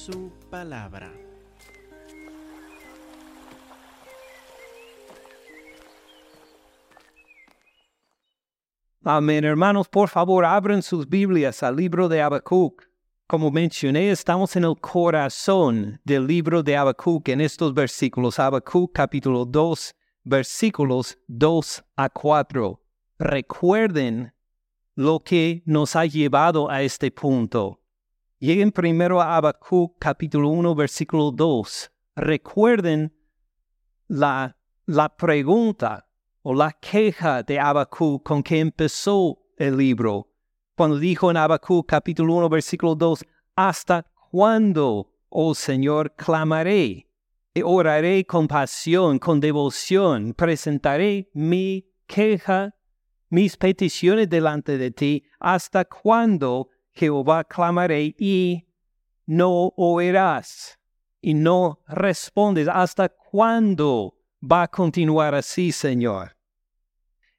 su palabra. Amén, hermanos, por favor, abran sus Biblias al libro de Habacuc. Como mencioné, estamos en el corazón del libro de Habacuc en estos versículos. Habacuc capítulo 2, versículos 2 a 4. Recuerden lo que nos ha llevado a este punto. Lleguen primero a Habacuc capítulo 1, versículo 2. Recuerden la, la pregunta o la queja de Habacuc con que empezó el libro. Cuando dijo en Habacuc capítulo 1, versículo 2, ¿hasta cuándo, oh Señor, clamaré? Y oraré con pasión, con devoción, presentaré mi queja, mis peticiones delante de ti, hasta cuándo, Jehová, clamaré y no oirás y no respondes. ¿Hasta cuándo va a continuar así, Señor?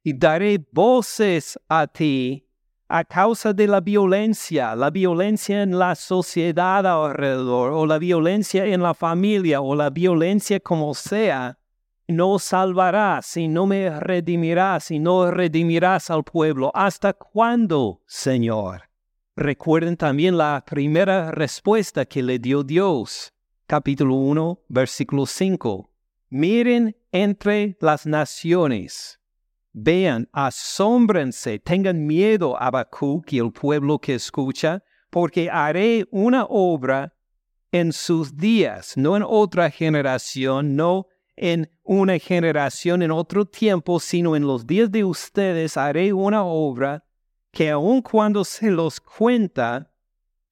Y daré voces a ti a causa de la violencia, la violencia en la sociedad alrededor, o la violencia en la familia, o la violencia como sea, no salvarás y no me redimirás y no redimirás al pueblo. ¿Hasta cuándo, Señor? Recuerden también la primera respuesta que le dio Dios. Capítulo 1, versículo 5. Miren entre las naciones Vean, asómbrense, tengan miedo, Habacuc y el pueblo que escucha, porque haré una obra en sus días, no en otra generación, no en una generación en otro tiempo, sino en los días de ustedes haré una obra que aun cuando se los cuenta,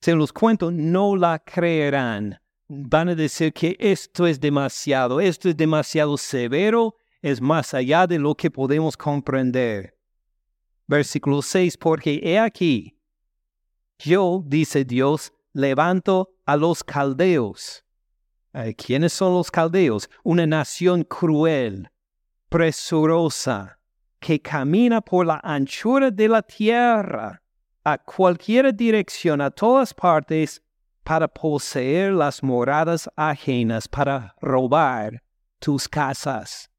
se los cuento, no la creerán. Van a decir que esto es demasiado, esto es demasiado severo, es más allá de lo que podemos comprender. Versículo 6, porque he aquí, yo, dice Dios, levanto a los caldeos. ¿Quiénes son los caldeos? Una nación cruel, presurosa, que camina por la anchura de la tierra, a cualquier dirección, a todas partes, para poseer las moradas ajenas, para robar tus casas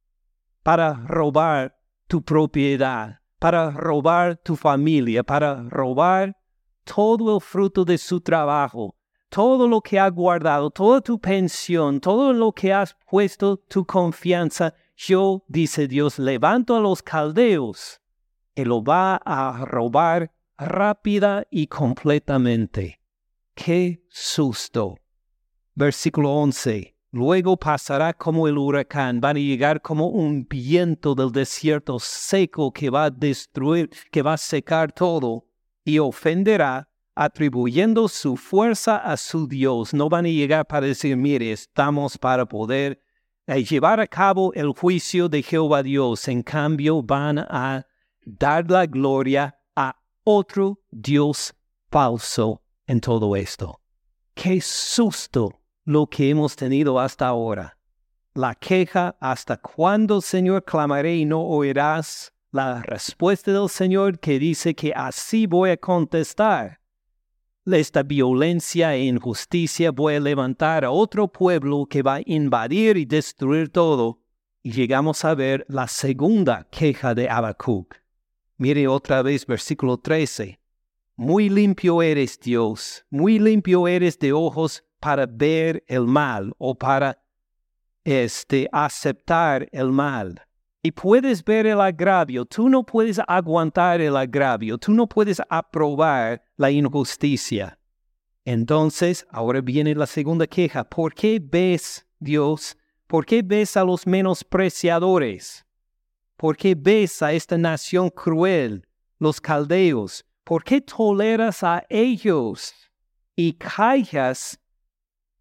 para robar tu propiedad, para robar tu familia, para robar todo el fruto de su trabajo, todo lo que ha guardado, toda tu pensión, todo lo que has puesto tu confianza. Yo, dice Dios, levanto a los caldeos y lo va a robar rápida y completamente. ¡Qué susto! Versículo 11. Luego pasará como el huracán, van a llegar como un viento del desierto seco que va a destruir, que va a secar todo y ofenderá atribuyendo su fuerza a su Dios. No van a llegar para decir, mire, estamos para poder eh, llevar a cabo el juicio de Jehová Dios. En cambio, van a dar la gloria a otro Dios falso en todo esto. ¡Qué susto! lo que hemos tenido hasta ahora. La queja, ¿hasta cuándo, Señor, clamaré y no oirás? La respuesta del Señor que dice que así voy a contestar. Esta violencia e injusticia voy a levantar a otro pueblo que va a invadir y destruir todo. Y llegamos a ver la segunda queja de Habacuc. Mire otra vez versículo 13. Muy limpio eres Dios, muy limpio eres de ojos para ver el mal o para este, aceptar el mal. Y puedes ver el agravio, tú no puedes aguantar el agravio, tú no puedes aprobar la injusticia. Entonces, ahora viene la segunda queja. ¿Por qué ves, Dios? ¿Por qué ves a los menospreciadores? ¿Por qué ves a esta nación cruel, los caldeos? ¿Por qué toleras a ellos y callas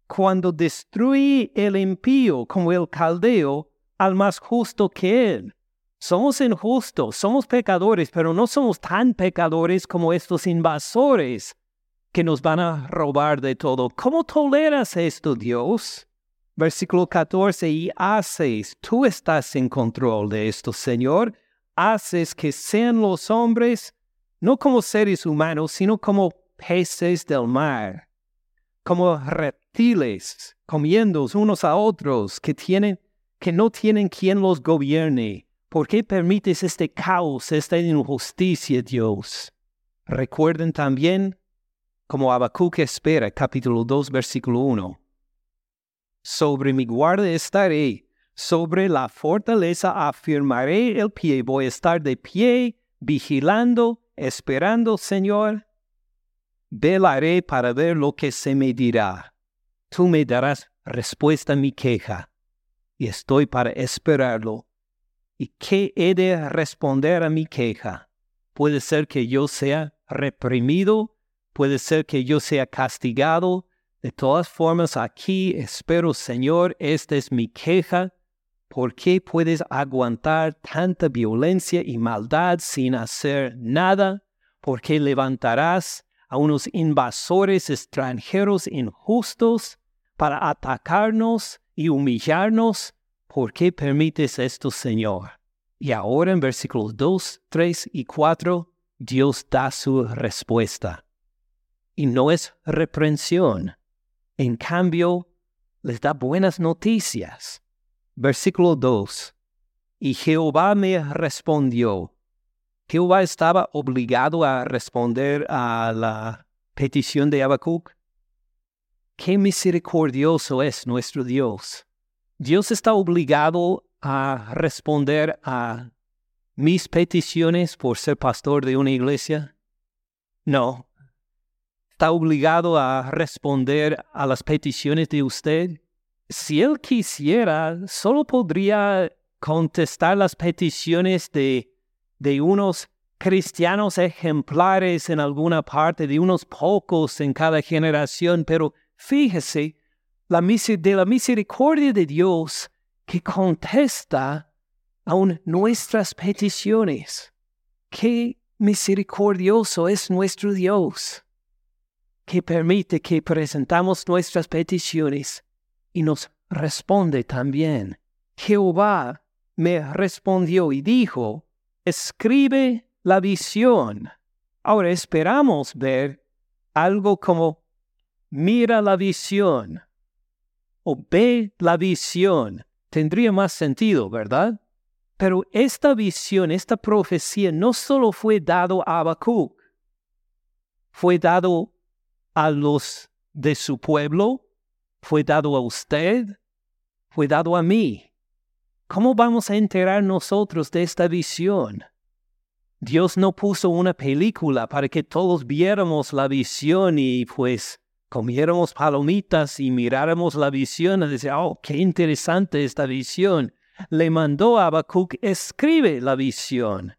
cuando destruye el impío como el caldeo al más justo que él. Somos injustos, somos pecadores, pero no somos tan pecadores como estos invasores que nos van a robar de todo. ¿Cómo toleras esto, Dios? Versículo 14, y haces, tú estás en control de esto, Señor, haces que sean los hombres no como seres humanos, sino como peces del mar como reptiles, comiendo unos a otros, que tienen, que no tienen quien los gobierne. ¿Por qué permites este caos, esta injusticia, Dios? Recuerden también como Habacuc espera, capítulo 2, versículo 1. Sobre mi guarda estaré, sobre la fortaleza afirmaré el pie, voy a estar de pie, vigilando, esperando, Señor. Velaré para ver lo que se me dirá. Tú me darás respuesta a mi queja, y estoy para esperarlo. ¿Y qué he de responder a mi queja? Puede ser que yo sea reprimido, puede ser que yo sea castigado. De todas formas, aquí espero, Señor, esta es mi queja. ¿Por qué puedes aguantar tanta violencia y maldad sin hacer nada? ¿Por qué levantarás a unos invasores extranjeros injustos para atacarnos y humillarnos? ¿Por qué permites esto, Señor? Y ahora en versículos 2, 3 y 4, Dios da su respuesta. Y no es reprensión. En cambio, les da buenas noticias. Versículo 2. Y Jehová me respondió. Jehová estaba obligado a responder a la petición de Habacuc. Qué misericordioso es nuestro Dios. Dios está obligado a responder a mis peticiones por ser pastor de una iglesia? No. ¿Está obligado a responder a las peticiones de usted? Si él quisiera, solo podría contestar las peticiones de, de unos cristianos ejemplares en alguna parte, de unos pocos en cada generación, pero fíjese de la misericordia de Dios que contesta aun nuestras peticiones. Qué misericordioso es nuestro Dios, que permite que presentamos nuestras peticiones y nos responde también. Jehová me respondió y dijo, escribe la visión. Ahora esperamos ver algo como mira la visión ve la visión. Tendría más sentido, ¿verdad? Pero esta visión, esta profecía no solo fue dado a Habacuc, fue dado a los de su pueblo, fue dado a usted, fue dado a mí. ¿Cómo vamos a enterar nosotros de esta visión? Dios no puso una película para que todos viéramos la visión y pues comiéramos palomitas y miráramos la visión y decir, oh, qué interesante esta visión le mandó a Habacuc, escribe la visión.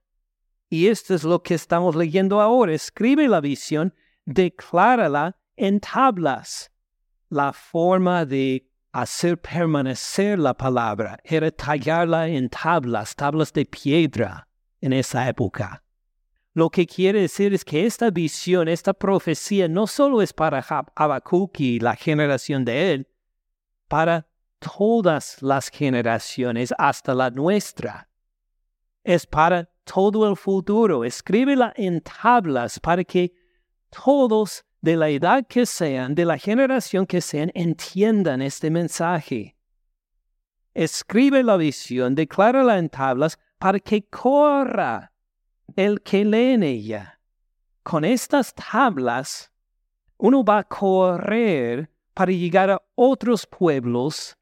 Y esto es lo que estamos leyendo ahora. Escribe la visión, declárala en tablas. La forma de hacer permanecer la palabra era tallarla en tablas, tablas de piedra en esa época. Lo que quiere decir es que esta visión, esta profecía no solo es para Habacuc y la generación de él, para todas las generaciones hasta la nuestra. Es para todo el futuro. Escríbela en tablas para que todos de la edad que sean, de la generación que sean, entiendan este mensaje. Escribe la visión, declárala en tablas para que corra el que lee en ella. Con estas tablas, uno va a correr para llegar a otros pueblos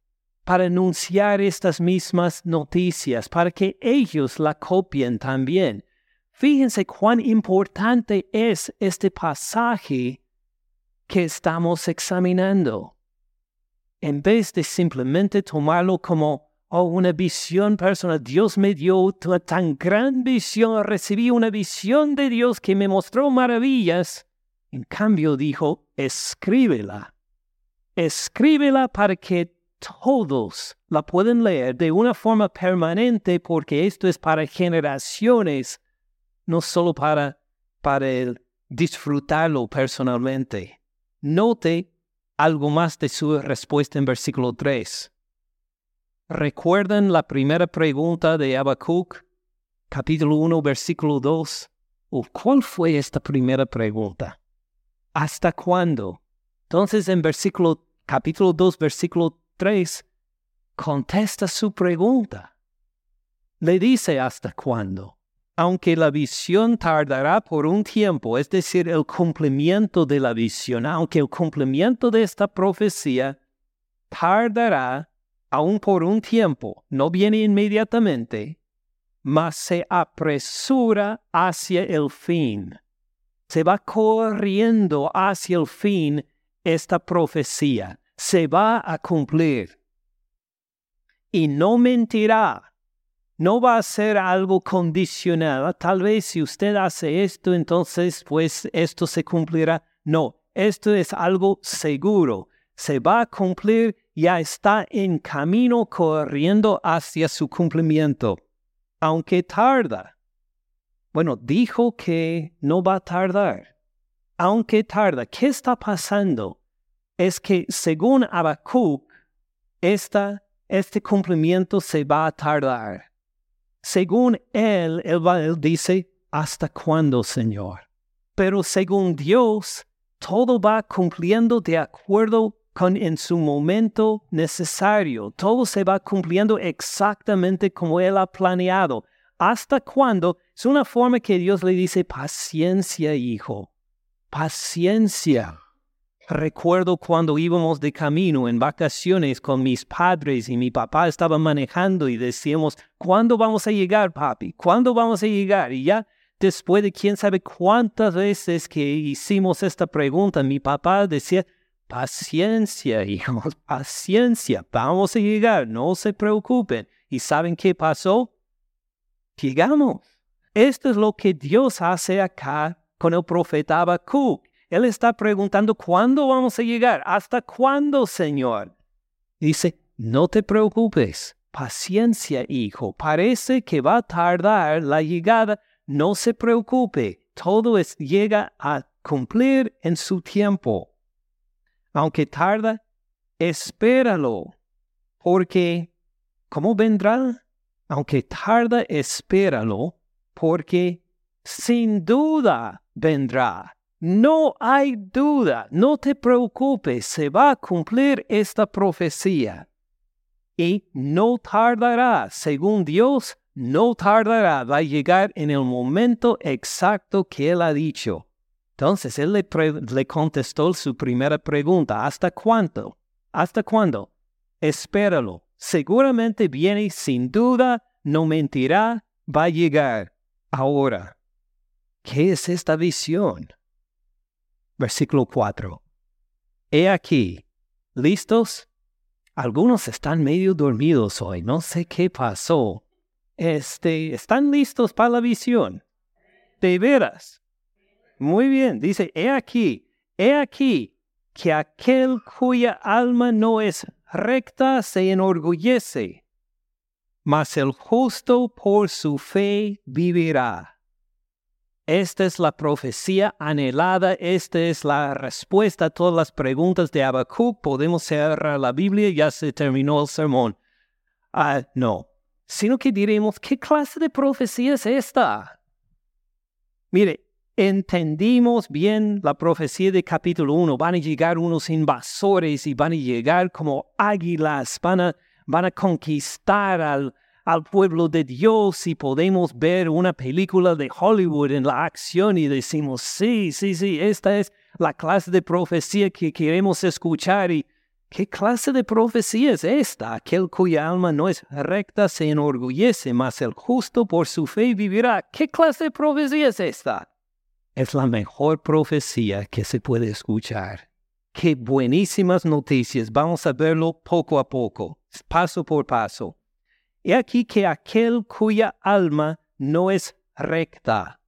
para anunciar estas mismas noticias, para que ellos la copien también. Fíjense cuán importante es este pasaje que estamos examinando. En vez de simplemente tomarlo como oh, una visión personal, Dios me dio una tan gran visión, recibí una visión de Dios que me mostró maravillas. En cambio dijo, escríbela. Escríbela para que todos la pueden leer de una forma permanente porque esto es para generaciones, no solo para, para disfrutarlo personalmente. Note algo más de su respuesta en versículo 3. ¿Recuerdan la primera pregunta de Habacuc, capítulo 1, versículo 2? ¿Cuál fue esta primera pregunta? ¿Hasta cuándo? Entonces en versículo, capítulo 2, versículo 3, contesta su pregunta. Le dice hasta cuándo. Aunque la visión tardará por un tiempo, es decir, el cumplimiento de la visión, aunque el cumplimiento de esta profecía tardará aún por un tiempo, no viene inmediatamente, mas se apresura hacia el fin. Se va corriendo hacia el fin esta profecía. Se va a cumplir. Y no mentirá. No va a ser algo condicionado. Tal vez si usted hace esto, entonces pues esto se cumplirá. No, esto es algo seguro. Se va a cumplir, ya está en camino corriendo hacia su cumplimiento aunque tarda. Bueno, dijo que no va a tardar. Aunque tarda, ¿qué está pasando? Es que según Habacuc, este cumplimiento se va a tardar. Según él, él, él dice, ¿hasta cuándo, Señor? Pero según Dios, todo va cumpliendo de acuerdo en su momento necesario. Todo se va cumpliendo exactamente como Él ha planeado. ¿Hasta cuándo? Es una forma que Dios le dice, paciencia, hijo, paciencia. Recuerdo cuando íbamos de camino en vacaciones con mis padres y mi papá estaba manejando y decíamos, ¿cuándo vamos a llegar, papi? ¿Cuándo vamos a llegar? Y ya después de quién sabe cuántas veces que hicimos esta pregunta, mi papá decía, Paciencia, hijos, paciencia. Vamos a llegar, no se preocupen. ¿Y saben qué pasó? Llegamos. Esto es lo que Dios hace acá con el profeta Habacuc. Él está preguntando, ¿cuándo vamos a llegar? ¿Hasta cuándo, Señor? Dice, no te preocupes. Paciencia, hijo. Parece que va a tardar la llegada. No se preocupe. Todo es, llega a cumplir en su tiempo aunque tarda, espéralo, porque ¿cómo vendrá? Aunque tarda, espéralo, porque sin duda vendrá. No hay duda, no te preocupes, se va a cumplir esta profecía. Y no tardará, según Dios, no tardará, va a llegar en el momento exacto que Él ha dicho. Entonces él le, contestó su primera pregunta, ¿hasta cuánto? ¿Hasta cuándo? Espéralo. Seguramente viene sin duda, no mentirá, va a llegar. Ahora, ¿qué es esta visión? Versículo 4. He aquí, ¿listos? Algunos están medio dormidos hoy, no sé qué pasó. Este, ¿están listos para la visión? De veras. Muy bien, dice, he aquí, he aquí que aquel cuya alma no es recta se enorgullece, mas el justo por su fe vivirá. Esta es la profecía anhelada, esta es la respuesta a todas las preguntas de Habacuc. Podemos cerrar la Biblia, ya se terminó el sermón. Ah, no, sino que diremos, ¿qué clase de profecía es esta? Mire, entendimos bien la profecía de capítulo 1, van a llegar unos invasores y van a llegar como águilas, van a, van a conquistar al, al pueblo de Dios y podemos ver una película de Hollywood en la acción y decimos, sí, sí, sí, esta es la clase de profecía que queremos escuchar y ¿qué clase de profecía es esta? Aquel cuya alma no es recta se enorgullece, mas el justo por su fe vivirá. ¿Qué clase de profecía es esta? Es la mejor profecía que se puede escuchar. Qué buenísimas noticias. Vamos a verlo poco a poco, paso por paso. He aquí que aquel cuya alma no es recta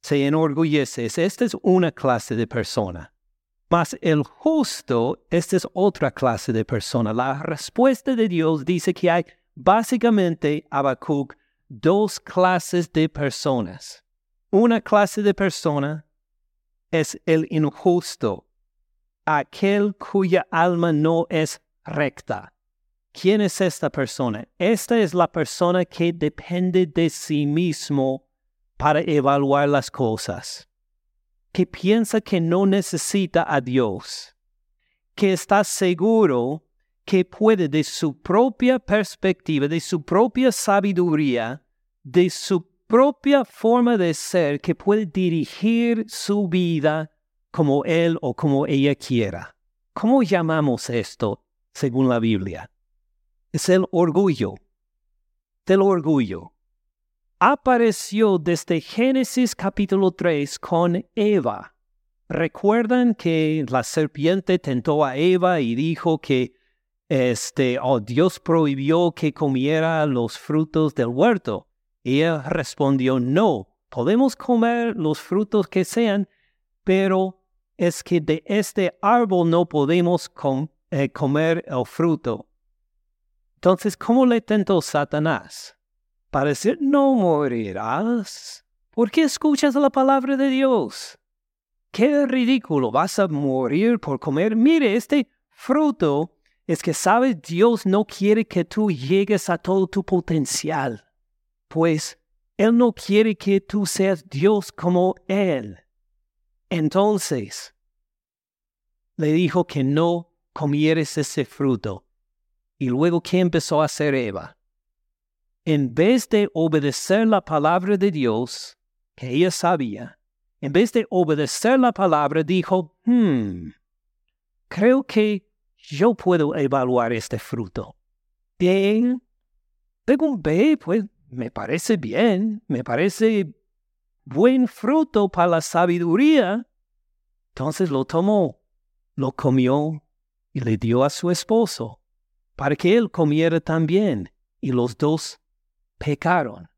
se enorgullece. Esta es una clase de persona. Mas el justo, esta es otra clase de persona. La respuesta de Dios dice que hay básicamente, Habacuc, dos clases de personas. Una clase de persona es el injusto, aquel cuya alma no es recta. ¿Quién es esta persona? Esta es la persona que depende de sí mismo para evaluar las cosas, que piensa que no necesita a Dios, que está seguro que puede de su propia perspectiva, de su propia sabiduría, de su propia forma de ser, que puede dirigir su vida como él o como ella quiera. ¿Cómo llamamos esto según la Biblia? Es el orgullo. Del orgullo. Apareció desde Génesis capítulo 3 con Eva. ¿Recuerdan que la serpiente tentó a Eva y dijo que este, oh, Dios prohibió que comiera los frutos del huerto. Ella respondió, no, podemos comer los frutos que sean, pero es que de este árbol no podemos eh, comer el fruto. Entonces, ¿cómo le tentó Satanás? Para decir, no morirás. ¿Por qué escuchas la palabra de Dios? Qué ridículo, vas a morir por comer. Mire, este fruto es que sabes, Dios no quiere que tú llegues a todo tu potencial, pues Él no quiere que tú seas Dios como Él. Entonces, le dijo que no comieres ese fruto. Y luego, ¿qué empezó a hacer Eva? En vez de obedecer la palabra de Dios, que ella sabía, en vez de obedecer la palabra, dijo, hmm, creo que yo puedo evaluar este fruto. Bien, según B, pues me parece bien, me parece buen fruto para la sabiduría. Entonces lo tomó, lo comió y le dio a su esposo, para que él comiera también. Y los dos pecaron.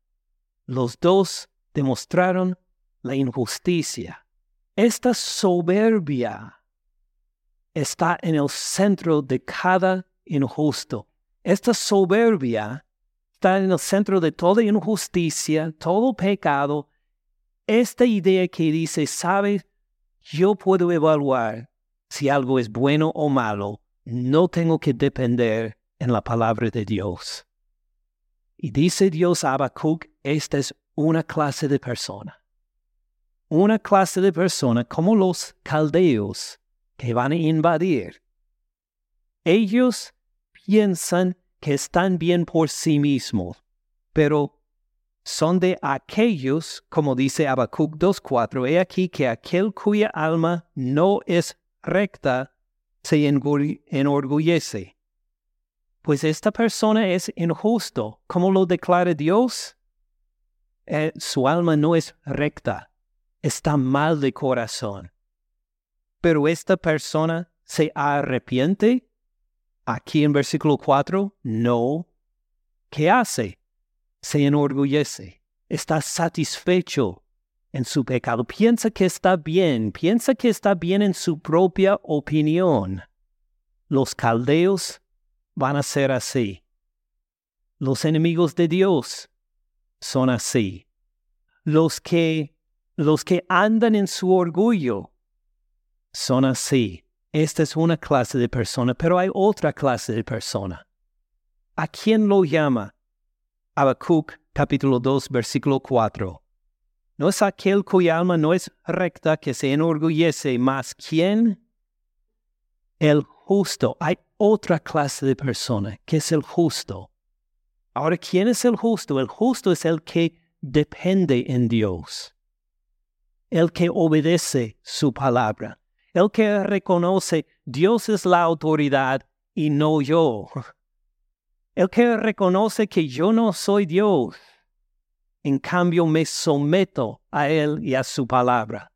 Los dos demostraron la injusticia. Esta soberbia está en el centro de cada injusto. Esta soberbia en el centro de toda injusticia, todo pecado. Esta idea que dice, sabes, yo puedo evaluar si algo es bueno o malo, no tengo que depender en la palabra de Dios. Y dice Dios a Habacuc, esta es una clase de persona. Una clase de persona como los caldeos que van a invadir. Ellos piensan que están bien por sí mismos, pero son de aquellos, como dice Habacuc 2.4, he aquí que aquel cuya alma no es recta se enorgullece. Pues esta persona es injusto. ¿Cómo lo declara Dios? Eh, su alma no es recta, está mal de corazón pero esta persona se arrepiente? Aquí en versículo 4, no. ¿Qué hace? Se enorgullece, está satisfecho en su pecado, piensa que está bien, piensa que está bien en su propia opinión. Los caldeos van a ser así. Los enemigos de Dios son así. Los que los que andan en su orgullo son así. Esta es una clase de persona, pero hay otra clase de persona. ¿A quién lo llama? Habacuc capítulo 2 versículo 4. No es aquel cuya alma no es recta que se enorgullece, más quién? El justo. Hay otra clase de persona que es el justo. Ahora, ¿quién es el justo? El justo es el que depende en Dios, el que obedece su palabra, el que reconoce Dios es la autoridad y no yo. El que reconoce que yo no soy Dios. En cambio me someto a Él y a su palabra.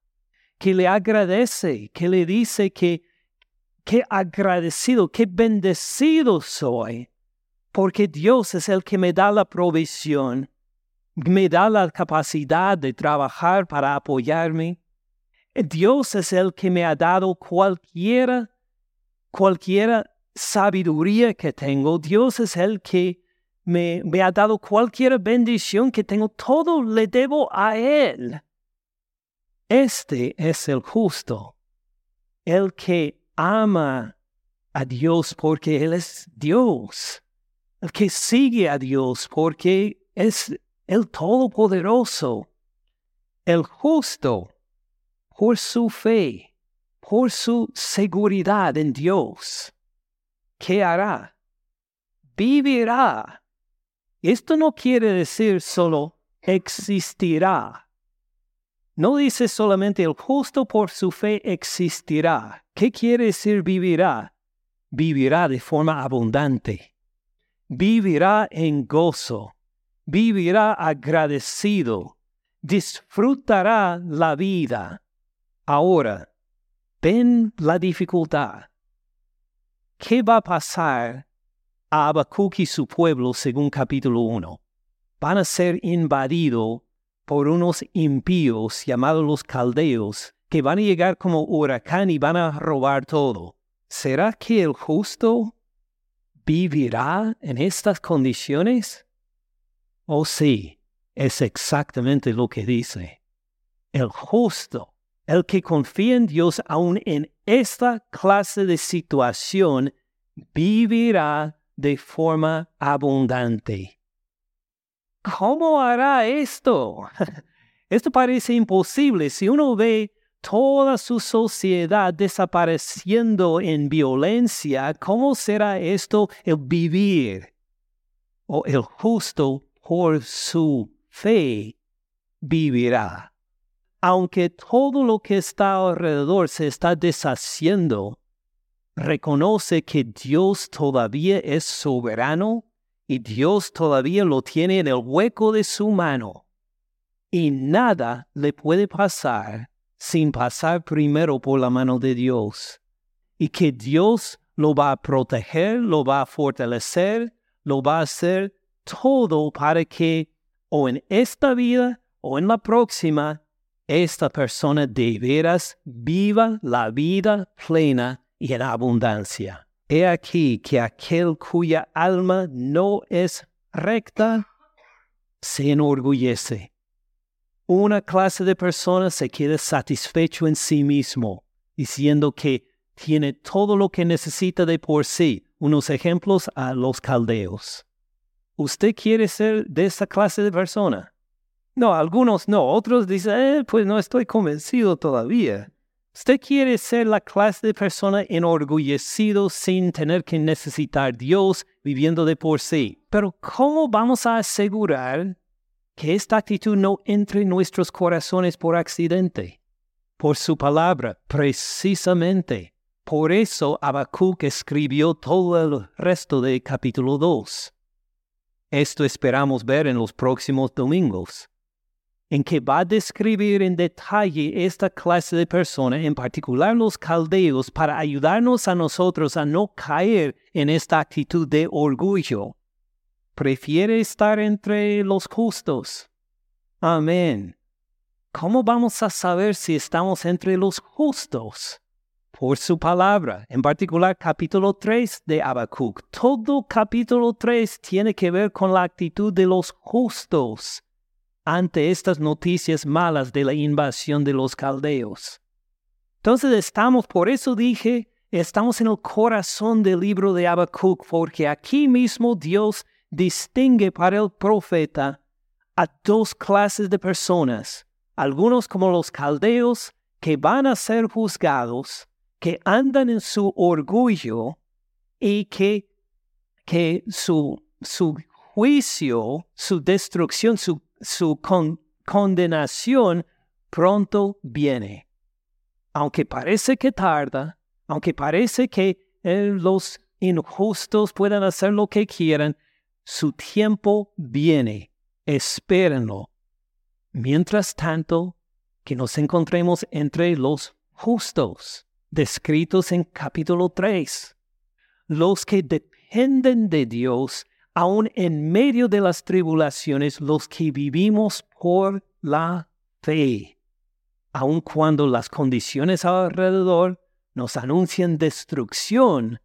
Que le agradece, que le dice que qué agradecido, qué bendecido soy, porque Dios es el que me da la provisión, me da la capacidad de trabajar para apoyarme, Dios es el que me ha dado cualquiera, cualquiera sabiduría que tengo. Dios es el que me, ha dado cualquier bendición que tengo. Todo le debo a Él. Este es el justo, el que ama a Dios porque Él es Dios, el que sigue a Dios porque es el Todopoderoso, el justo por su fe, por su seguridad en Dios. ¿Qué hará? Vivirá. Esto no quiere decir solo existirá. No dice solamente el justo por su fe existirá. ¿Qué quiere decir vivirá? Vivirá de forma abundante. Vivirá en gozo. Vivirá agradecido. Disfrutará la vida. Ahora, ven la dificultad. ¿Qué va a pasar a Habacuc y su pueblo según capítulo 1? Van a ser invadidos por unos impíos llamados los caldeos, que van a llegar como huracán y van a robar todo. ¿Será que el justo vivirá en estas condiciones? Oh sí, es exactamente lo que dice. El justo, el que confía en Dios aún en esta clase de situación, vivirá de forma abundante. ¿Cómo hará esto? Esto parece imposible si uno ve toda su sociedad desapareciendo en violencia. ¿Cómo será esto el vivir? O el justo por su fe vivirá. Aunque todo lo que está alrededor se está deshaciendo, reconoce que Dios todavía es soberano y Dios todavía lo tiene en el hueco de su mano. Y nada le puede pasar sin pasar primero por la mano de Dios. Y que Dios lo va a proteger, lo va a fortalecer, lo va a hacer todo para que o en esta vida o en la próxima, esta persona de veras viva la vida plena y en abundancia. He aquí que aquel cuya alma no es recta se enorgullece. Una clase de personas se queda satisfecho en sí mismo, diciendo que tiene todo lo que necesita de por sí. Unos ejemplos a los caldeos. ¿Usted quiere ser de esa clase de persona? No, algunos no. Otros dicen, eh, pues no estoy convencido todavía. Usted quiere ser la clase de persona enorgullecido sin tener que necesitar Dios viviendo de por sí. Pero ¿cómo vamos a asegurar que esta actitud no entre en nuestros corazones por accidente? Por su palabra, precisamente. Por eso Habacuc escribió todo el resto del capítulo 2. Esto esperamos ver en los próximos domingos en que va a describir en detalle esta clase de persona, en particular los caldeos, para ayudarnos a nosotros a no caer en esta actitud de orgullo. Prefiere estar entre los justos. Amén. ¿Cómo vamos a saber si estamos entre los justos? Por su palabra, en particular capítulo 3 de Habacuc. Todo capítulo 3 tiene que ver con la actitud de los justos ante estas noticias malas de la invasión de los caldeos. Entonces estamos, por eso dije, estamos en el corazón del libro de Habacuc, porque aquí mismo Dios distingue para el profeta a dos clases de personas, algunos como los caldeos que van a ser juzgados, que andan en su orgullo y que, que su, su juicio, su destrucción, su su condenación pronto viene. Aunque parece que tarda, aunque parece que eh, los injustos puedan hacer lo que quieran, su tiempo viene. Espérenlo. Mientras tanto, que nos encontremos entre los justos, descritos en capítulo 3, los que dependen de Dios aún en medio de las tribulaciones, los que vivimos por la fe, aun cuando las condiciones alrededor nos anuncian destrucción,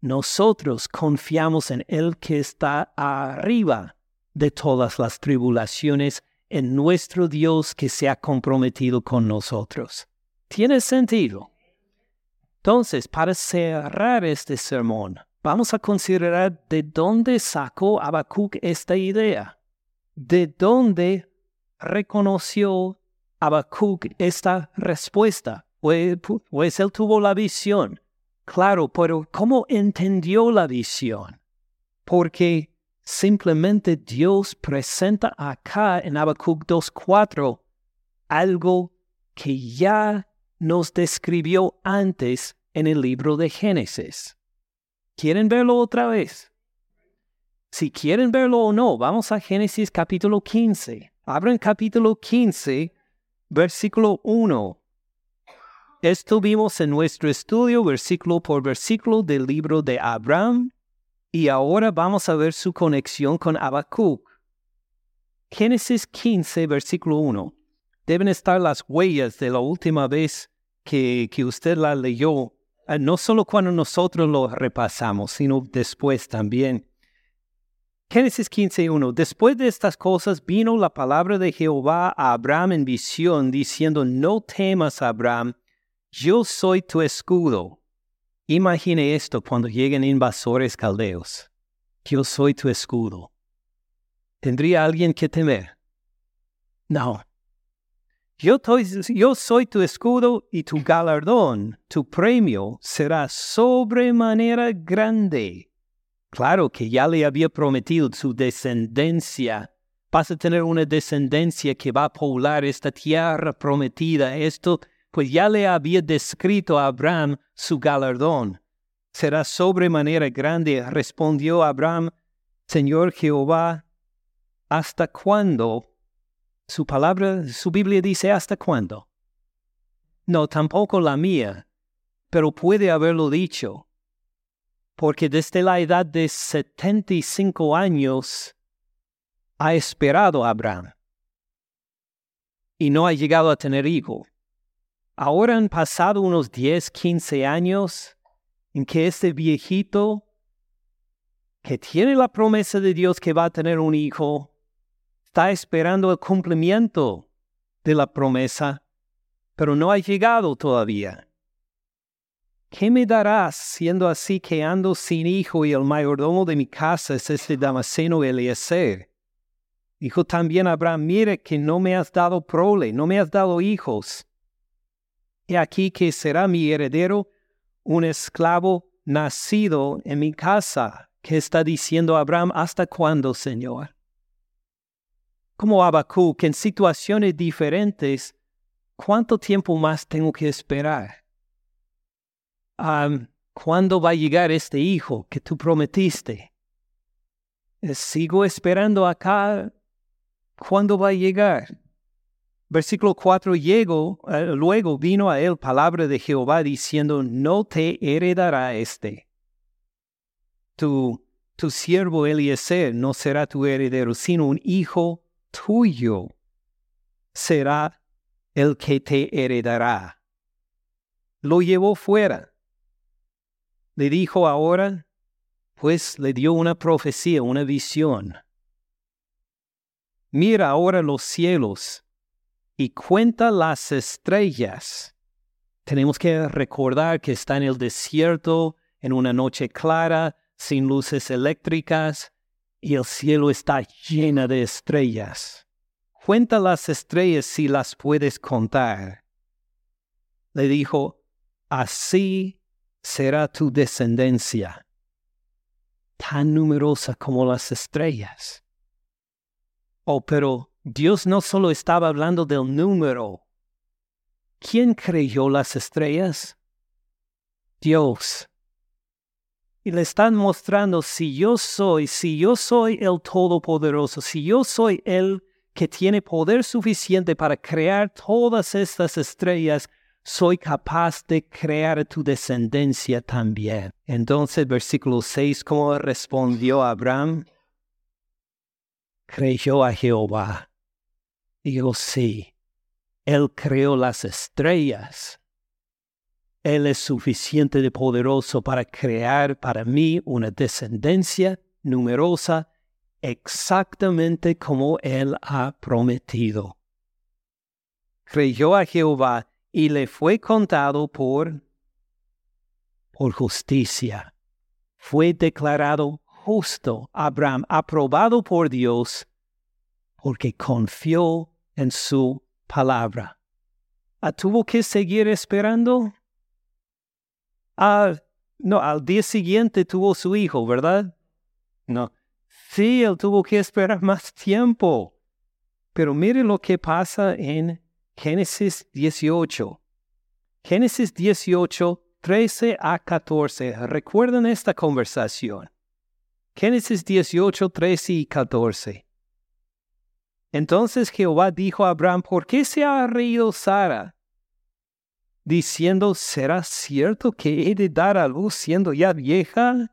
nosotros confiamos en el que está arriba de todas las tribulaciones, en nuestro Dios que se ha comprometido con nosotros. ¿Tiene sentido? Entonces, para cerrar este sermón, vamos a considerar de dónde sacó Habacuc esta idea, de dónde reconoció Habacuc esta respuesta. Pues, él tuvo la visión. Claro, pero ¿cómo entendió la visión? Porque simplemente Dios presenta acá en Habacuc 2.4 algo que ya nos describió antes en el libro de Génesis. ¿Quieren verlo otra vez? Si quieren verlo o no, vamos a Génesis capítulo 15. Abran capítulo 15, versículo 1. Estuvimos en nuestro estudio versículo por versículo del libro de Abraham y ahora vamos a ver su conexión con Habacuc. Génesis 15, versículo 1. Deben estar las huellas de la última vez que, que usted la leyó, no solo cuando nosotros lo repasamos, sino después también. Génesis 15.1. Después de estas cosas vino la palabra de Jehová a Abraham en visión, diciendo, no temas, Abraham, yo soy tu escudo. Imagine esto cuando lleguen invasores caldeos. Yo soy tu escudo. ¿Tendría alguien que temer? No. Yo, soy tu escudo y tu galardón, tu premio será sobremanera grande. Claro que ya le había prometido su descendencia. Vas a tener una descendencia que va a poblar esta tierra prometida. Esto pues ya le había descrito a Abraham su galardón. Será sobremanera grande, respondió Abraham, Señor Jehová, ¿hasta cuándo? Su palabra, su Biblia dice ¿hasta cuándo? No, tampoco la mía, pero puede haberlo dicho, porque desde la edad de setenta y cinco años ha esperado Abraham y no ha llegado a tener hijo. Ahora han pasado unos 10, 15 años en que este viejito que tiene la promesa de Dios que va a tener un hijo, está esperando el cumplimiento de la promesa, pero no ha llegado todavía. ¿Qué me darás siendo así que ando sin hijo y el mayordomo de mi casa es este Damaseno Eliezer? Dijo también Abraham, mire que no me has dado prole, no me has dado hijos He aquí que será mi heredero un esclavo nacido en mi casa. ¿Qué está diciendo Abraham? ¿Hasta cuándo, Señor? Como Habacuc, en situaciones diferentes, ¿cuánto tiempo más tengo que esperar? ¿Cuándo va a llegar este hijo que tú prometiste? ¿Sigo esperando acá? ¿Cuándo va a llegar? Versículo 4, llegó, eh, luego vino a él palabra de Jehová diciendo, no te heredará este. Tu, tu siervo Eliezer no será tu heredero, sino un hijo tuyo será el que te heredará. Lo llevó fuera. Le dijo ahora, pues le dio una profecía, una visión. Mira ahora los cielos y cuenta las estrellas. Tenemos que recordar que está en el desierto, en una noche clara, sin luces eléctricas, y el cielo está lleno de estrellas. Cuenta las estrellas si las puedes contar. Le dijo, así será tu descendencia, tan numerosa como las estrellas. Oh, pero Dios no solo estaba hablando del número. ¿Quién creyó las estrellas? Dios. Y le están mostrando si yo soy, si yo soy el Todopoderoso, si yo soy el que tiene poder suficiente para crear todas estas estrellas, soy capaz de crear tu descendencia también. Entonces, versículo 6, ¿cómo respondió Abraham? Creyó a Jehová Digo, sí, Él creó las estrellas. Él es suficiente de poderoso para crear para mí una descendencia numerosa exactamente como Él ha prometido. Creyó a Jehová y le fue contado por, por justicia. Fue declarado justo Abraham, aprobado por Dios, porque confió en su palabra. ¿Tuvo que seguir esperando? Ah, no, al día siguiente tuvo su hijo, ¿verdad? No. Sí, él tuvo que esperar más tiempo. Pero mire lo que pasa en Génesis 18. Génesis 18, 13 a 14. ¿Recuerdan esta conversación? Génesis 18, 13 y 14. Entonces Jehová dijo a Abraham, ¿por qué se ha reído Sara? Diciendo, ¿será cierto que he de dar a luz siendo ya vieja?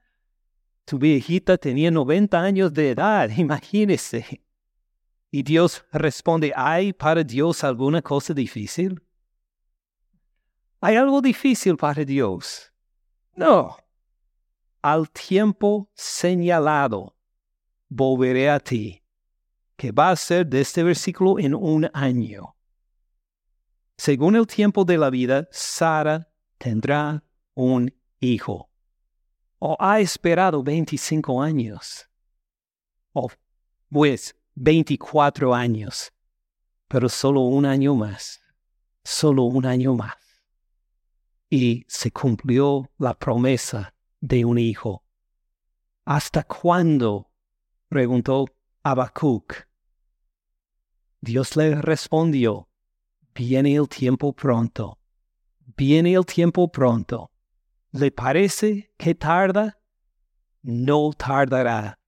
Tu viejita tenía 90 años de edad, imagínese. Y Dios responde, ¿hay para Dios alguna cosa difícil? ¿Hay algo difícil para Dios? No. Al tiempo señalado, volveré a ti, que va a ser de este versículo en un año. Según el tiempo de la vida, Sara tendrá un hijo. O ha esperado 25 años. O pues 24 años. Pero solo un año más. Solo un año más y se cumplió la promesa de un hijo. ¿Hasta cuándo? preguntó Habacuc. Dios le respondió, viene el tiempo pronto, viene el tiempo pronto. ¿Le parece que tarda? No tardará,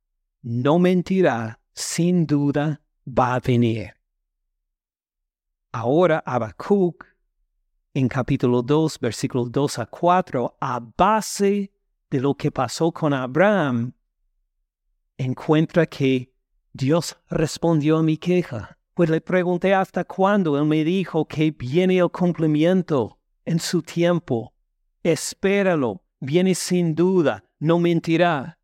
no mentirá, sin duda va a venir. Ahora Habacuc en capítulo 2, versículos 2 a 4, a base de lo que pasó con Abraham, encuentra que Dios respondió a mi queja. Pues le pregunté hasta cuándo. Él me dijo que viene el cumplimiento en su tiempo. Espéralo, viene sin duda, no mentirá.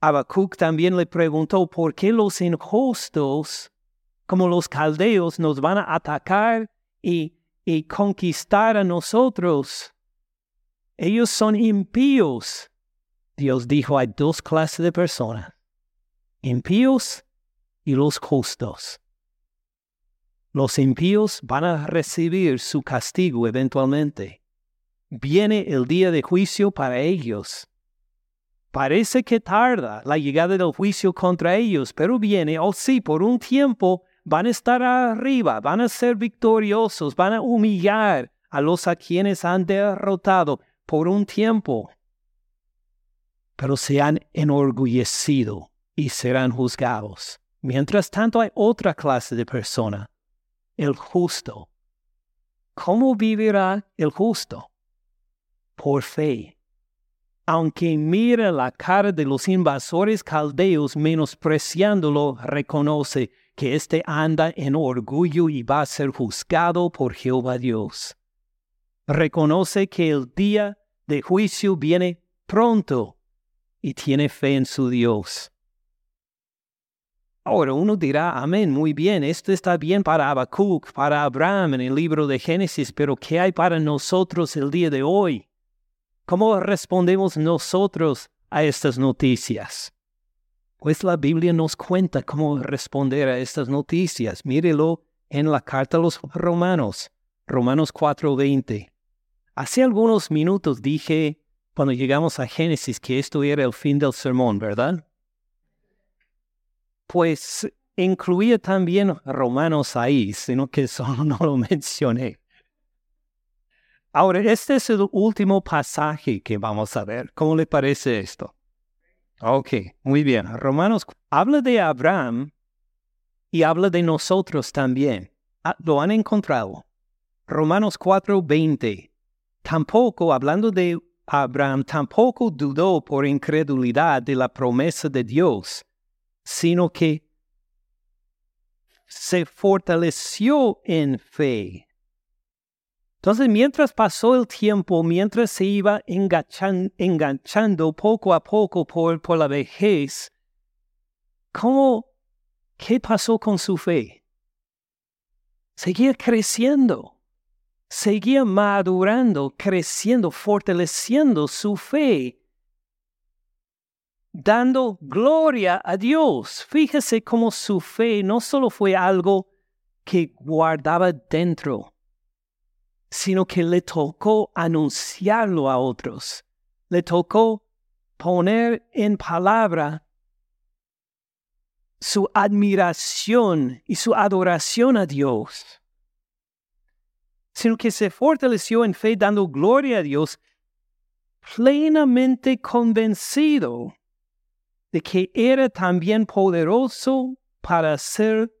Habacuc también le preguntó por qué los injustos, como los caldeos, nos van a atacar y y conquistar a nosotros. Ellos son impíos. Dios dijo, hay dos clases de personas, impíos y los justos. Los impíos van a recibir su castigo eventualmente. Viene el día de juicio para ellos. Parece que tarda la llegada del juicio contra ellos, pero viene, oh sí, por un tiempo van a estar arriba, van a ser victoriosos, van a humillar a los a quienes han derrotado por un tiempo, pero se han enorgullecido y serán juzgados. Mientras tanto hay otra clase de persona, el justo. ¿Cómo vivirá el justo? Por fe. Aunque mira la cara de los invasores caldeos menospreciándolo, reconoce, que éste anda en orgullo y va a ser juzgado por Jehová Dios. Reconoce que el día de juicio viene pronto y tiene fe en su Dios. Ahora uno dirá, amén, muy bien, esto está bien para Habacuc, para Abraham en el libro de Génesis, pero ¿qué hay para nosotros el día de hoy? ¿Cómo respondemos nosotros a estas noticias? Pues la Biblia nos cuenta cómo responder a estas noticias. Mírelo en la carta a los romanos, Romanos 4:20. Hace algunos minutos dije, cuando llegamos a Génesis, que esto era el fin del sermón, ¿verdad? Pues incluía también Romanos ahí, sino que solo no lo mencioné. Ahora, este es el último pasaje que vamos a ver. ¿Cómo le parece esto? Ok, muy bien. Romanos habla de Abraham y habla de nosotros también. Ah, lo han encontrado. Romanos 4:20. Tampoco, hablando de Abraham, tampoco dudó por incredulidad de la promesa de Dios, sino que se fortaleció en fe entonces, mientras pasó el tiempo, mientras se iba enganchando poco a poco por, por la vejez, ¿cómo, qué pasó con su fe? Seguía creciendo, seguía madurando, creciendo, fortaleciendo su fe, dando gloria a Dios. Fíjese cómo su fe no solo fue algo que guardaba dentro, sino que le tocó anunciarlo a otros. Le tocó poner en palabra su admiración y su adoración a Dios, sino que se fortaleció en fe dando gloria a Dios, plenamente convencido de que era también poderoso para hacer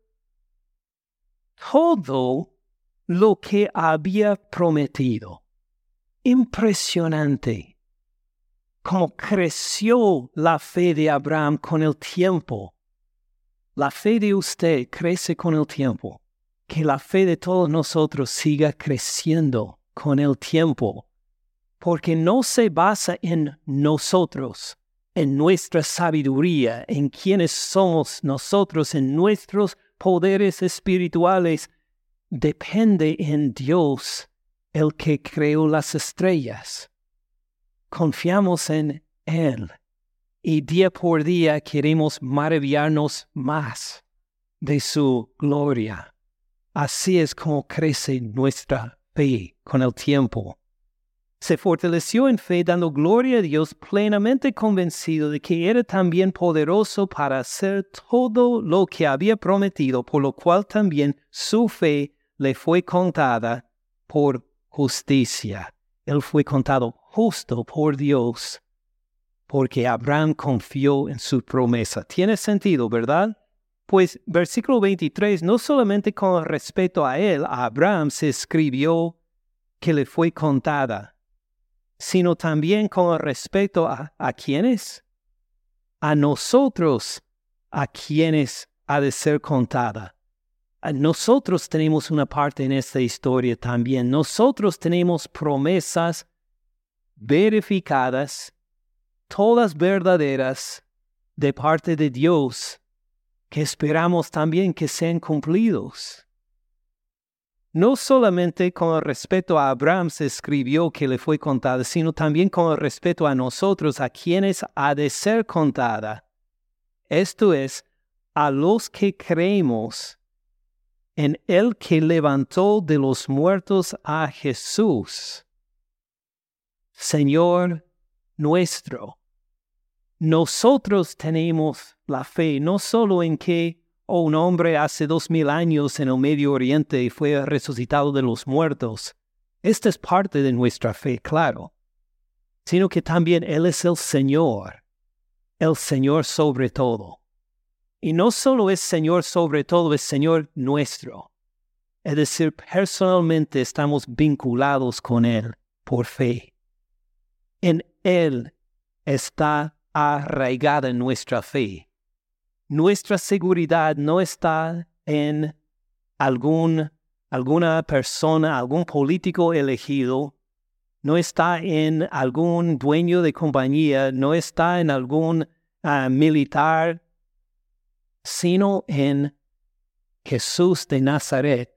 todo lo que había prometido. Impresionante cómo creció la fe de Abraham con el tiempo. La fe de usted crece con el tiempo. Que la fe de todos nosotros siga creciendo con el tiempo, porque no se basa en nosotros, en nuestra sabiduría, en quienes somos nosotros, en nuestros poderes espirituales, depende en Dios, el que creó las estrellas. Confiamos en Él y día por día queremos maravillarnos más de su gloria. Así es como crece nuestra fe con el tiempo. Se fortaleció en fe dando gloria a Dios plenamente convencido de que era también poderoso para hacer todo lo que había prometido, por lo cual también su fe le fue contada por justicia. Él fue contado justo por Dios porque Abraham confió en su promesa. Tiene sentido, ¿verdad? Pues versículo 23, no solamente con respecto a él, a Abraham se escribió que le fue contada, sino también con respecto a, quienes, a nosotros, a quienes ha de ser contada. Nosotros tenemos una parte en esta historia también. Nosotros tenemos promesas verificadas, todas verdaderas de parte de Dios, que esperamos también que sean cumplidos. No solamente con respecto a Abraham se escribió que le fue contada, sino también con respecto a nosotros, a quienes ha de ser contada. Esto es, a los que creemos en el que levantó de los muertos a Jesús, Señor nuestro. Nosotros tenemos la fe no solo en que oh, un hombre hace dos mil años en el Medio Oriente fue resucitado de los muertos. Esta es parte de nuestra fe, claro, sino que también Él es el Señor, el Señor sobre todo. Y no solo es Señor sobre todo, es Señor nuestro. Es decir, personalmente estamos vinculados con Él por fe. En Él está arraigada nuestra fe. Nuestra seguridad no está en algún, alguna persona, algún político elegido, no está en algún dueño de compañía, no está en algún ah, militar sino en Jesús de Nazaret,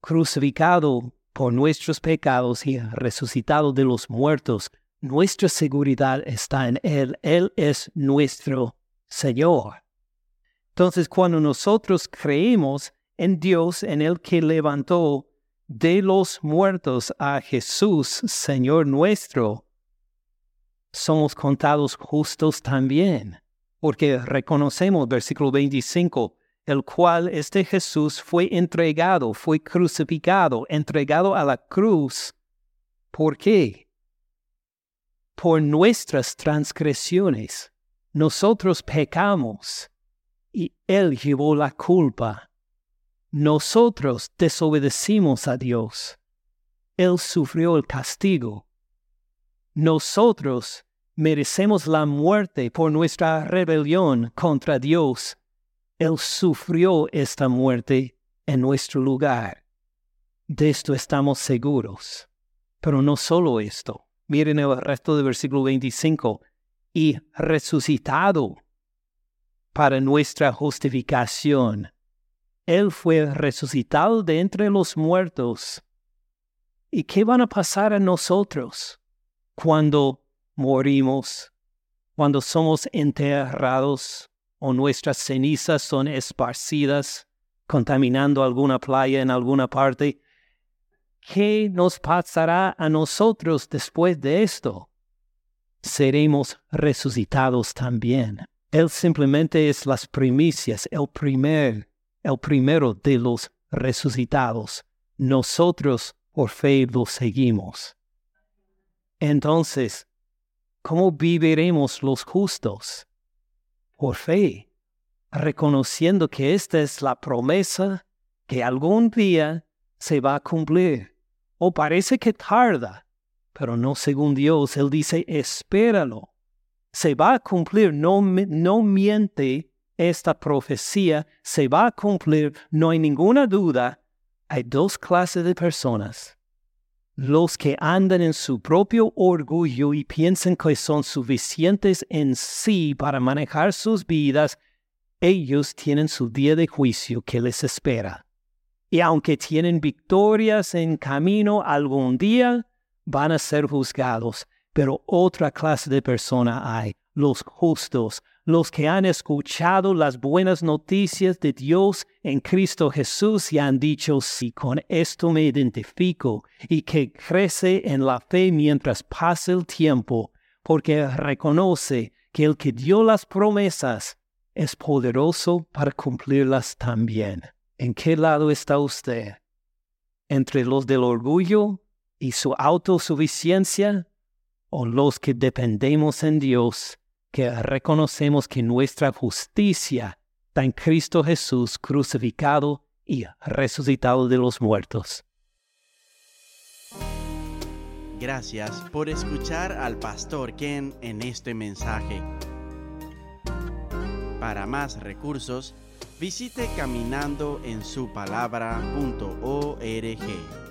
crucificado por nuestros pecados y resucitado de los muertos. Nuestra seguridad está en Él. Él es nuestro Señor. Entonces, cuando nosotros creemos en Dios, en el que levantó de los muertos a Jesús, Señor nuestro, somos contados justos también porque reconocemos, versículo 25, el cual este Jesús fue entregado, fue crucificado, entregado a la cruz. ¿Por qué? Por nuestras transgresiones. Nosotros pecamos y Él llevó la culpa. Nosotros desobedecimos a Dios. Él sufrió el castigo. Nosotros merecemos la muerte por nuestra rebelión contra Dios. Él sufrió esta muerte en nuestro lugar. De esto estamos seguros. Pero no solo esto. Miren el resto del versículo 25. Y resucitado para nuestra justificación. Él fue resucitado de entre los muertos. ¿Y qué van a pasar a nosotros cuando morimos, cuando somos enterrados o nuestras cenizas son esparcidas, contaminando alguna playa en alguna parte, ¿qué nos pasará a nosotros después de esto? Seremos resucitados también. Él simplemente es las primicias, el primer, el primero de los resucitados. Nosotros por fe lo seguimos. Entonces, ¿cómo viviremos los justos? Por fe, reconociendo que esta es la promesa que algún día se va a cumplir. O parece que tarda, pero no según Dios. Él dice, espéralo. Se va a cumplir, no, no miente esta profecía, se va a cumplir, no hay ninguna duda. Hay dos clases de personas. Los que andan en su propio orgullo y piensan que son suficientes en sí para manejar sus vidas, ellos tienen su día de juicio que les espera y aunque tienen victorias en camino algún día, van a ser juzgados. Pero otra clase de persona hay, los justos, los que han escuchado las buenas noticias de Dios en Cristo Jesús y han dicho, si con esto me identifico, y que crece en la fe mientras pasa el tiempo, porque reconoce que el que dio las promesas es poderoso para cumplirlas también. ¿En qué lado está usted? ¿Entre los del orgullo y su autosuficiencia o los que dependemos en Dios, que reconocemos que nuestra justicia está en Cristo Jesús crucificado y resucitado de los muertos? Gracias por escuchar al pastor Ken en este mensaje. Para más recursos, visite caminandoensupalabra.org.